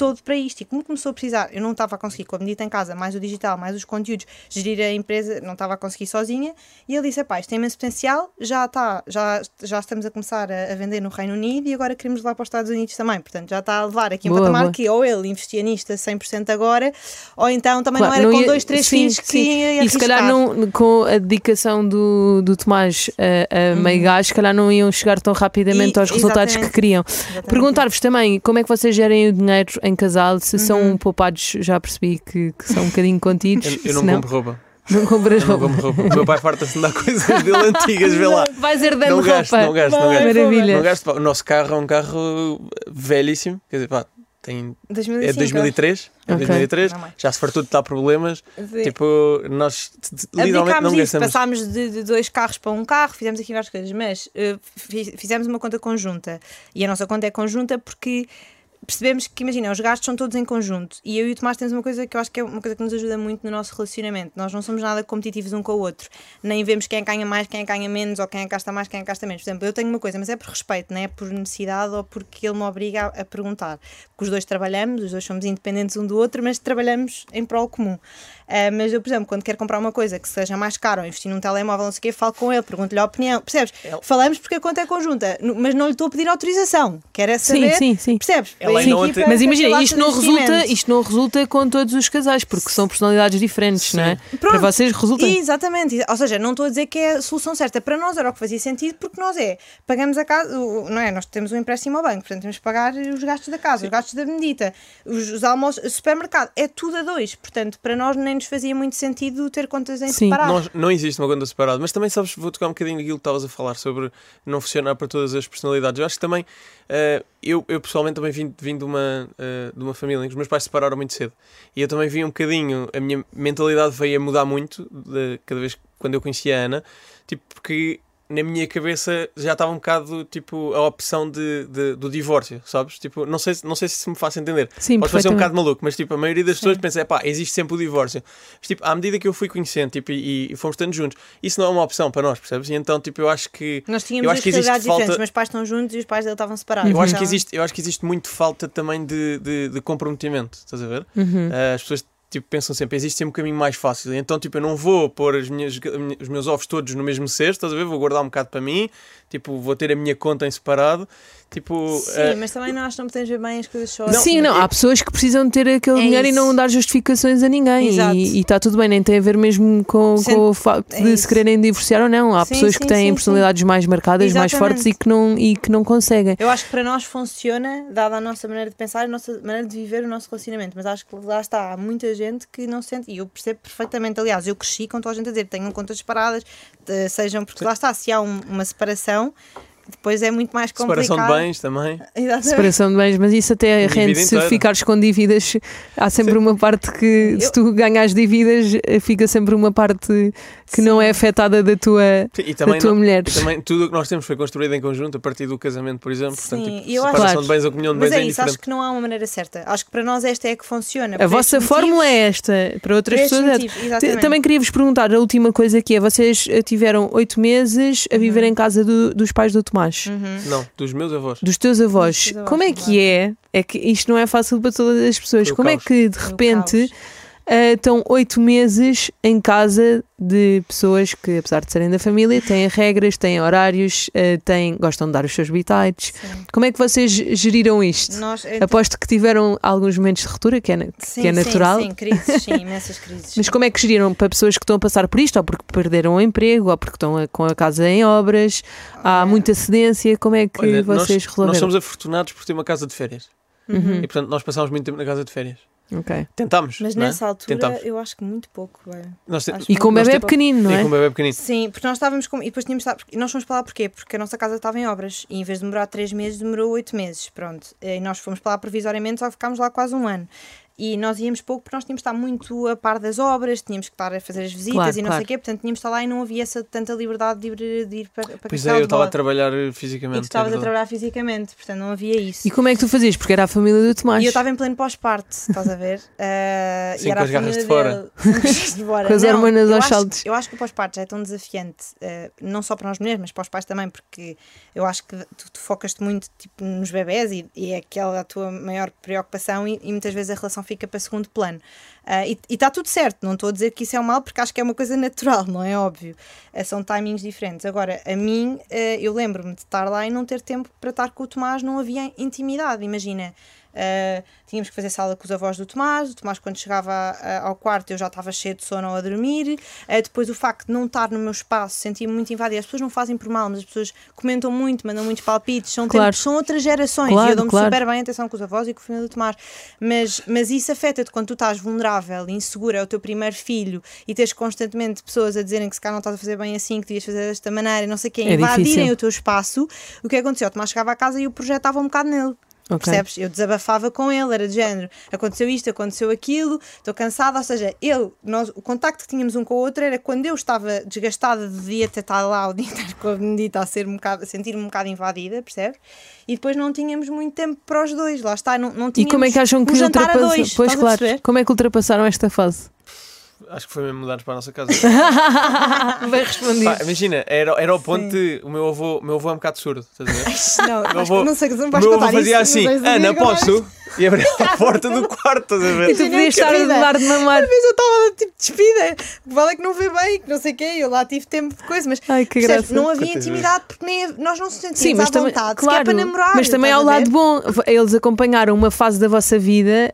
todo para isto. E como começou a precisar, eu não estava a conseguir com a Benedita em casa, mais o digital, mais os conteúdos, gerir a empresa, não estava a conseguir sozinha. E ele disse: pá, isto tem imenso potencial, já está, já, já estamos a começar a, a vender no Reino Unido e agora queremos levar para os Estados Unidos também. Portanto, já está a levar aqui um Boa, patamar boa. que ou ele investia nisto a 100% agora, ou então também Claro, não era com ia- dois, três sim, filhos que sim. ia E se calhar não, com a dedicação do, do Tomás a, a meio gás, se calhar não iam chegar tão rapidamente E- aos resultados que queriam. Perguntar-vos também como é que vocês gerem o dinheiro em casal, se Uhum. são poupados, já percebi que, que são um bocadinho contidos. Eu, eu não compro roupa. não compras Eu não roupa. compro roupa. O meu pai farta-se de dar coisas dele antigas, vê lá. Vais herdando Não gasto, roupa. não gasto, não gasto. Maravilha. Não gasto. O nosso carro é um carro velhíssimo. Quer dizer, pá, tem, 2005, é de 2003. É Ok. 2003. Não mais. Já se fartou de dar problemas. Sim. Tipo, nós literalmente não gastamos. passámos de, de dois carros para um carro, fizemos aqui várias coisas, mas fi- fizemos uma conta conjunta. E a nossa conta é conjunta porque percebemos que, imagina, os gastos são todos em conjunto. E eu e o Tomás temos uma coisa que eu acho que é uma coisa que nos ajuda muito no nosso relacionamento. Nós não somos nada competitivos um com o outro. Nem vemos quem é ganha mais, quem é ganha menos, ou quem é gasta mais, quem que gasta menos. Por exemplo, eu tenho uma coisa, mas é por respeito, não é por necessidade ou porque ele me obriga a, a perguntar. Porque os dois trabalhamos, os dois somos independentes um do outro, mas trabalhamos em prol comum. Ah, mas eu, por exemplo, quando quero comprar uma coisa que seja mais cara ou investir num telemóvel, não sei o quê, falo com ele, pergunto-lhe a opinião. Percebes? Ele- Falamos porque a conta é conjunta, mas não lhe estou a pedir autorização. Quero é Sim, saber. sim, sim. Percebes? Ainda equipa ontem- Mas imagina, isto não, resulta, isto não resulta com todos os casais, porque são personalidades diferentes, não é? Para Pronto. vocês resulta. Exatamente, ou seja, não estou a dizer que é a solução certa. Para nós era o que fazia sentido, porque nós é, pagamos a casa, não é? Nós temos um empréstimo ao banco, portanto temos que pagar os gastos da casa, os gastos da bendita, os, os almoços, o supermercado, é tudo a dois. Portanto, para nós nem nos fazia muito sentido ter contas em Sim. separado. Não, não existe uma conta separada, mas também sabes, vou tocar um bocadinho naquilo que estavas a falar sobre não funcionar para todas as personalidades. Eu acho que também, eh, eu, eu pessoalmente também vim, vim de, uma, eh, de uma família em que os meus pais se separaram muito cedo e eu também vi um bocadinho, a minha mentalidade veio a mudar muito de, cada vez quando eu conhecia a Ana, tipo, porque na minha cabeça já estava um bocado tipo a opção de, de- do divórcio, sabes? Tipo, não sei, se- não sei se me faço entender. Sim, Pode parecer um bocado maluco, mas tipo, a maioria das pessoas pensa, é pá, existe sempre o divórcio. Mas, tipo, à medida que eu fui conhecendo tipo, e, e fomos estando juntos, isso não é uma opção para nós, percebes? E então, tipo, eu acho que. Nós tínhamos eu acho as que existe realidades falta- diferentes, meus pais estão juntos e os pais dele estavam separados. Eu acho, que Então, existe, eu acho que existe muito falta também de, de, de comprometimento, estás a ver? Uhum. Uh, as pessoas tipo, pensam sempre, existe sempre um caminho mais fácil. Então, tipo, eu não vou pôr as minhas, os meus ovos todos no mesmo cesto, estás a ver? Vou guardar um bocado para mim, tipo, vou ter a minha conta em separado. Tipo, Sim, uh, mas também nós não podemos ver bem as coisas só. Não, Sim, não, eu- há pessoas que precisam de ter aquele É dinheiro e isso. não dar justificações a ninguém. Exato. E e está tudo bem, nem tem a ver mesmo com, Sendo- com o facto é de isso. se quererem divorciar ou não. Há Sim, pessoas sim, que têm sim, personalidades mais marcadas, mais Exatamente. fortes e que não, e que não conseguem. Eu acho que para nós funciona, dada a nossa maneira de pensar, a nossa maneira de viver o nosso relacionamento. Mas acho que lá está, há muita gente que não sente, e eu percebo perfeitamente. Aliás, eu cresci com toda a gente a dizer: tenham contas separadas, eh, sejam, porque lá está, se há um- uma separação, depois é muito mais complicado. Separação de bens também. Exatamente. Separação de bens, mas isso até rende se ficares com dívidas. Há sempre uma parte que, se tu ganhas dívidas, eh, fica sempre uma parte que não é afetada da tua, E da tua não- mulher. e também tudo o que nós temos foi construído em conjunto a partir do casamento, por exemplo. Portanto, Sim, tipo, e eu acho- separação Claro. de bens ou comunhão de Mas bens é é isso, acho que não há uma maneira certa. Acho que para nós esta é que funciona. A vossa fórmula é esta, para outras pessoas é. Também queria vos perguntar a última coisa que é: vocês eh, tiveram oito meses a Uhum. viver em casa do- dos pais do Tomás, Não, dos meus avós. dos teus avós. Dos teus avós, Como é que é? É que isto não é fácil para todas as pessoas. Como é que de repente eh, estão oito meses em casa de pessoas que, apesar de serem da família, têm regras, têm horários, eh, têm, gostam de dar os seus bitites? Sim. Como é que vocês geriram isto? Nós, é- Aposto que tiveram alguns momentos de ruptura, que é, sim, que é natural. Sim, sim, crises, sim, imensas crises. Mas como é que geriram para pessoas que estão a passar por isto, ou porque perderam o emprego, ou porque estão a- com a casa em obras, há muita cedência, como é que Olha, vocês nós, resolveram? nós somos afortunados por ter uma casa de férias. Uhum. E portanto nós passámos muito tempo na casa de férias. Ok. Tentámos. Mas é? nessa altura Tentámos. eu acho que muito pouco. é. Nós te- Acho E com o bebê te- pequenino, não E é? com um bebê pequenino. Sim, porque nós estávamos com. E depois tínhamos. E nós fomos para lá porquê? Porque a nossa casa estava em obras. E em vez de demorar três meses, demorou oito meses. Pronto. E nós fomos para lá provisoriamente, só ficámos lá quase um ano. E nós íamos pouco porque nós tínhamos de estar muito a par das obras, tínhamos que estar a fazer as visitas Claro, e não claro. sei o quê, portanto tínhamos de estar lá e não havia essa tanta liberdade de ir, de ir para, para Pois é, eu estava a trabalhar eh, E fisicamente. tu estavas a trabalhar fisicamente, portanto não havia isso. E como é que tu fazias? Porque era a família do Tomás. E eu estava em pleno pós-parto, estás a ver? Uh, Sim, e era com a as garras de fora. dele. Com as garras de fora. Com as hormonas eu aos acho- saltos. Eu acho que o pós-parto já é tão desafiante, uh, não só para nós mulheres, mas para os pais também, porque eu acho que tu, tu focas-te muito tipo, nos bebés e, e é aquela a tua maior preocupação e, e muitas vezes a relação fica para segundo plano. Uh, e está tudo certo, não estou a dizer que isso é um mal, porque acho que é uma coisa natural, não é óbvio. Uh, são timings diferentes. Agora, a mim, uh, eu lembro-me de estar lá e não ter tempo para estar com o Tomás, não havia intimidade, imagina. Tínhamos que fazer sala com os avós do Tomás. O Tomás, quando chegava a- ao quarto, eu já estava cheio de sono ou a dormir. Depois, o facto de não estar no meu espaço, sentia-me muito invadida. As pessoas não fazem por mal, mas as pessoas comentam muito, mandam muitos palpites. São, Claro. tempos- são outras gerações Claro, e eu dou-me claro. super bem atenção com os avós e com a família do Tomás. Mas, mas isso afeta-te quando tu estás vulnerável e insegura, é o teu primeiro filho e tens constantemente pessoas a dizerem que se calhar não estás a fazer bem assim, que devias fazer desta maneira, não sei o quê, É invadirem difícil. o teu espaço. O que aconteceu? O Tomás chegava a casa e eu projetava um bocado nele. Ok. Percebes? Eu desabafava com ele, era de género. Aconteceu isto, aconteceu aquilo, estou cansada. Ou seja, ele, nós, o contacto que tínhamos um com o outro era quando eu estava desgastada de dia ter estado lá o dia inteiro com a Benedita a, ser um bocado, a sentir-me um bocado invadida, percebes? E depois não tínhamos muito tempo para os dois, lá está. Não, não E tínhamos como é que acham que um jantar a ultrapassa- dois, Pois claro. Como é que ultrapassaram esta fase? Acho que foi mesmo mudados para a nossa casa. Bem respondido. Pá, imagina, era, era o ponto de. O meu avô, meu avô é um bocado surdo, estás a ver? Não, meu acho avô, que não sei que não o vais meu avô contar fazia isso, assim: Ana, posso? E abria a porta do quarto, estás a ver? E tu podias estar a dar de mamar. Uma vez eu estava tipo despida, vale é que não vê bem, que não sei o quê, eu lá tive tempo de coisa, mas Ai, que percebes? graça. não havia intimidade porque nem, nós não se sentíamos Sim, mas à também, vontade, claro, sequer para namorar. mas também há estás o a lado bom. Eles acompanharam uma fase da vossa vida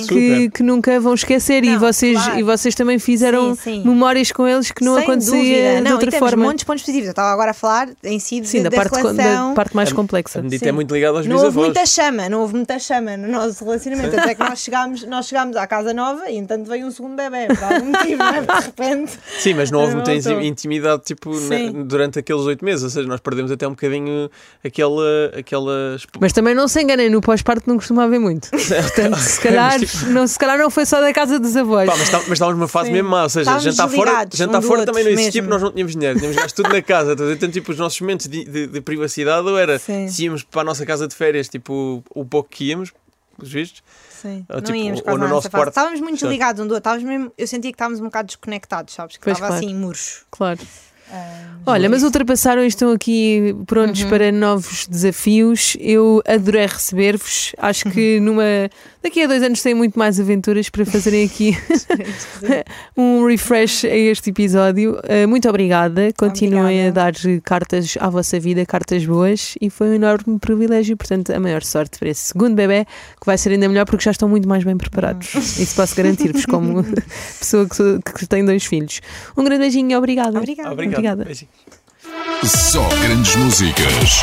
Sim. que, que nunca vão esquecer e, Não, vocês, claro. e vocês também fizeram Sim, sim. memórias com eles que não Sem acontecia dúvida. de não, outra e temos forma. muitos pontos positivos. Eu estava agora a falar em si de, Sim, da, da parte, relação. da parte mais complexa. A medita Sim. é muito ligada aos Não houve bisavós. muita chama, não houve muita chama no nosso relacionamento. Até que nós chegámos, nós chegámos à casa nova e entanto veio um segundo bebê, por algum motivo, não é? De repente. Sim, mas não houve Não muita intimidade tipo, na- durante aqueles oito meses. Ou seja, nós perdemos até um bocadinho aquela. aquela exp- Mas também não se enganem, no pós-parto não costuma haver muito. Portanto, se calhar, tipo, não, se calhar não foi só da casa dos avós. Pá, mas, tá- mas estávamos numa fase Sim. mesmo má, ou seja, Estávamos jantar fora, desligados jantar um do fora também não existia mesmo. porque nós não tínhamos dinheiro, tínhamos gasto tudo na casa. a? Então, tipo, os nossos momentos de, de- de privacidade ou era Sim. se íamos para a nossa casa de férias, tipo, o pouco que íamos, os vistos, Sim, Ou não tipo, íamos ou no nada nosso quarto. Estávamos muito Certo. ligados um do outro. Estávamos mesmo, eu sentia que estávamos um bocado desconectados, sabes? Que Pois, estava claro. assim, murcho. Claro. Olha, mas ultrapassaram e estão aqui prontos Uhum. para novos desafios. Eu adorei receber-vos. Acho que Uhum. numa daqui a dois anos têm muito mais aventuras para fazerem aqui um refresh a este episódio. Uh, muito obrigada. Continuem Obrigada. a dar cartas à vossa vida, cartas boas, e foi um enorme privilégio. Portanto, a maior sorte para esse segundo bebê, que vai ser ainda melhor porque já estão muito mais bem preparados. Uhum. Isso posso garantir-vos, como pessoa que, que tem dois filhos. Um grande beijinho e obrigada. Obrigada. Obrigada. Beijinho. Só grandes músicas.